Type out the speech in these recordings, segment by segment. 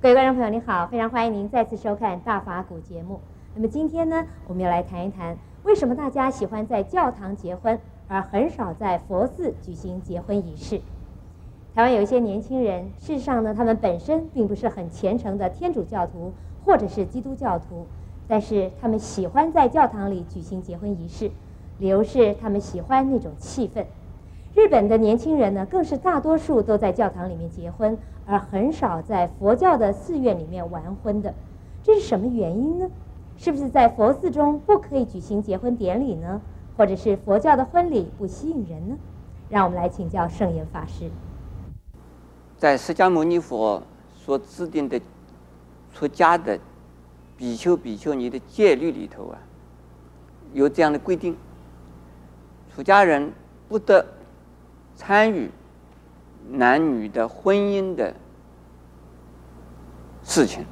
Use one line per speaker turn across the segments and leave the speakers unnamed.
各位观众朋友，您好，非常欢迎您再次收看《大法古》节目。那么今天呢，我们要来谈一谈，为什么大家喜欢在教堂结婚，而很少在佛寺举行结婚仪式？台湾有一些年轻人，事实上呢，他们本身并不是很虔诚的天主教徒或者是基督教徒，但是他们喜欢在教堂里举行结婚仪式，理由是他们喜欢那种气氛。日本的年轻人呢，更是大多数都在教堂里面结婚，而很少在佛教的寺院里面完婚的。这是什么原因呢？是不是在佛寺中不可以举行结婚典礼呢？或者是佛教的婚礼不吸引人呢？让我们来请教圣严法师。
在释迦牟尼佛所制定的出家的比丘、比丘尼的戒律里头啊，有这样的规定：出家人不得。参与男女的婚姻的事情，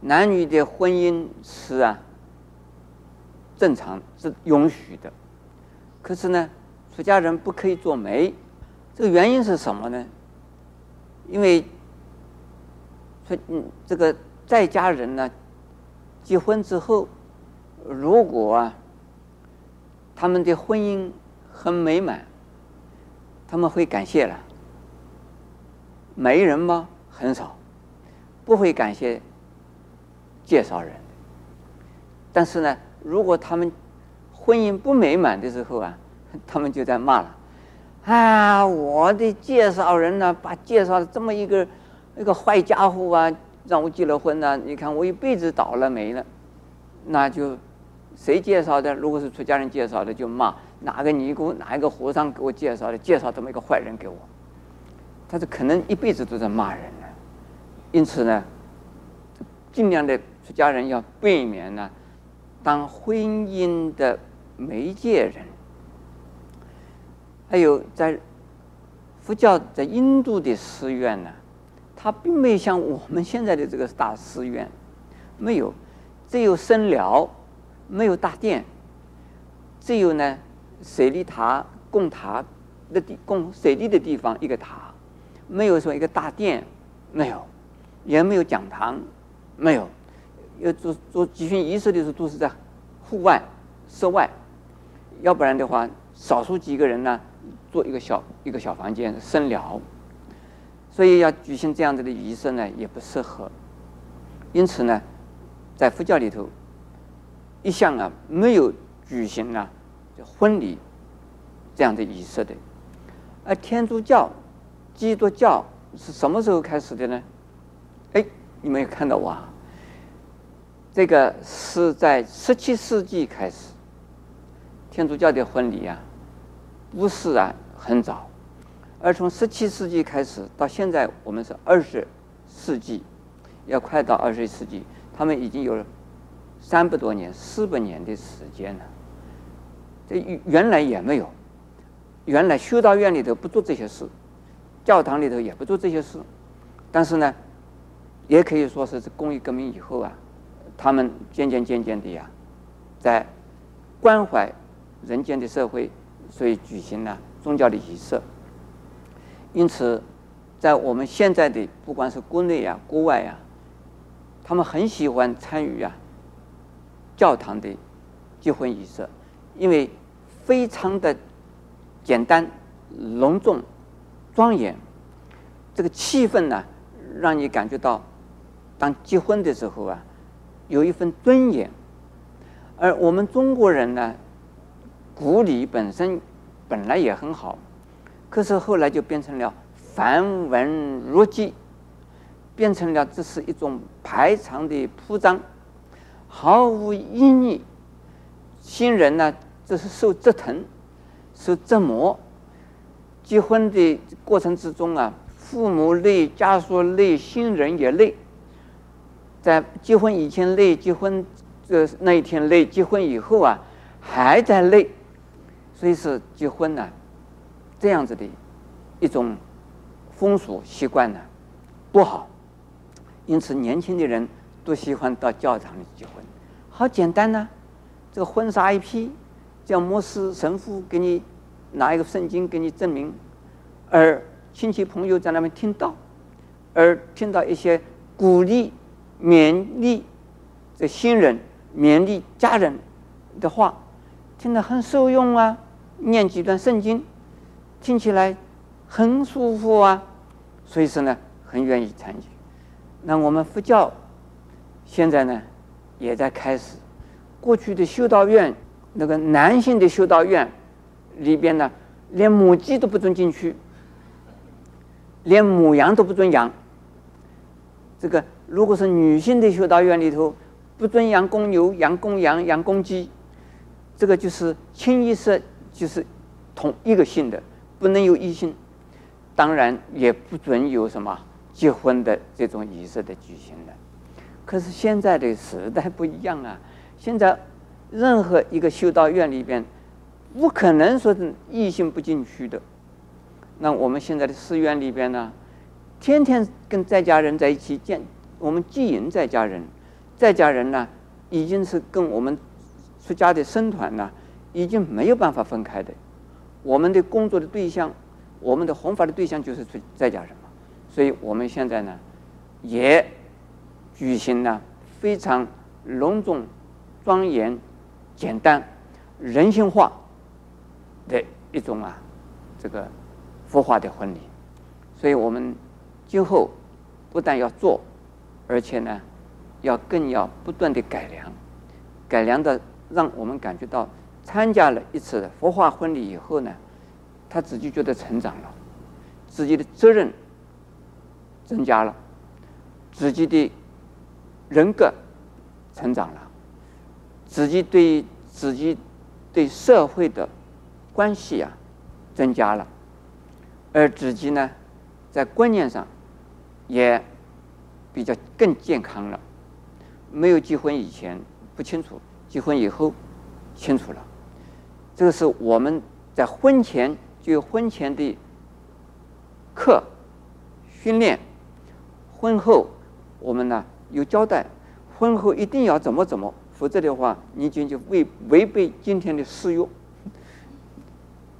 男女的婚姻是啊正常是允许的，可是呢，出家人不可以做媒，这个原因是什么呢？因为出嗯这个在家人呢结婚之后，如果啊他们的婚姻很美满。他们会感谢了，媒人吗？很少，不会感谢介绍人。但是呢，如果他们婚姻不美满的时候啊，他们就在骂了：“啊，我的介绍人呢，把介绍了这么一个一个坏家伙啊，让我结了婚呢，你看我一辈子倒了霉了。”那就谁介绍的？如果是出家人介绍的，就骂。哪个尼姑，哪一个和尚给我介绍的？介绍这么一个坏人给我，他是可能一辈子都在骂人呢。因此呢，尽量的出家人要避免呢，当婚姻的媒介人。还有在佛教在印度的寺院呢，它并没有像我们现在的这个大寺院，没有，只有僧寮，没有大殿，只有呢。水利塔供塔的地供水利的地方一个塔，没有说一个大殿，没有，也没有讲堂，没有，要做做举行仪式的时候都是在户外、室外，要不然的话，少数几个人呢，做一个小一个小房间僧寮，所以要举行这样子的仪式呢，也不适合。因此呢，在佛教里头，一向啊没有举行啊。婚礼这样的仪式的，而天主教、基督教是什么时候开始的呢？哎，你们有看到哇？这个是在十七世纪开始，天主教的婚礼啊，不是啊很早，而从十七世纪开始到现在，我们是二十世纪，要快到二十一世纪，他们已经有了三百多年、四百年的时间了。原来也没有，原来修道院里头不做这些事，教堂里头也不做这些事，但是呢，也可以说是工业革命以后啊，他们渐渐渐渐的呀，在关怀人间的社会，所以举行了宗教的仪式。因此，在我们现在的不管是国内啊、国外啊，他们很喜欢参与啊教堂的结婚仪式，因为。非常的简单、隆重、庄严，这个气氛呢，让你感觉到，当结婚的时候啊，有一份尊严。而我们中国人呢，古礼本身本来也很好，可是后来就变成了繁文缛节，变成了这是一种排场的铺张，毫无意义。新人呢，这是受折腾、受折磨。结婚的过程之中啊，父母累，家属累，新人也累。在结婚以前累，结婚这那一天累，结婚以后啊还在累。所以是结婚呢，这样子的一种风俗习惯呢不好。因此，年轻的人都喜欢到教堂里结婚，好简单呢，这个婚纱一披。叫牧师、神父给你拿一个圣经给你证明，而亲戚朋友在那边听到，而听到一些鼓励、勉励这新人、勉励家人的话，听得很受用啊。念几段圣经，听起来很舒服啊，所以说呢，很愿意参与。那我们佛教现在呢，也在开始。过去的修道院，那个男性的修道院里边呢，连母鸡都不准进去，连母羊都不准养。这个如果是女性的修道院里头，不准养公牛、养公羊、养公鸡，这个就是清一色就是同一个性的，不能有异性。当然也不准有什么结婚的这种仪式的举行的。可是现在的时代不一样啊。现在，任何一个修道院里边，不可能说是异性不进去的。那我们现在的寺院里边呢，天天跟在家人在一起见，我们经营在家人，在家人呢，已经是跟我们出家的僧团呢，已经没有办法分开的。我们的工作的对象，我们的弘法的对象就是出在家人嘛。所以我们现在呢，也举行了非常隆重。庄严、简单、人性化的一种啊，这个佛化的婚礼，所以我们今后不但要做，而且呢，要更要不断的改良，改良的让我们感觉到参加了一次佛化婚礼以后呢，他自己觉得成长了，自己的责任增加了，自己的人格成长了。自己对自己对社会的关系啊增加了，而自己呢，在观念上也比较更健康了。没有结婚以前不清楚，结婚以后清楚了。这个是我们在婚前就婚前的课训练，婚后我们呢有交代，婚后一定要怎么怎么。否则的话，你就就违违背今天的誓约，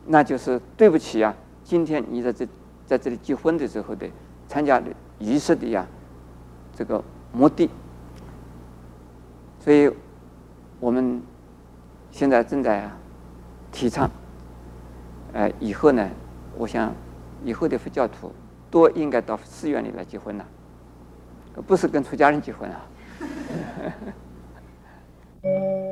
那就是对不起啊！今天你在这在这里结婚的时候的参加的仪式的呀，这个目的。所以，我们现在正在啊提倡，呃，以后呢，我想以后的佛教徒都应该到寺院里来结婚了，不是跟出家人结婚啊。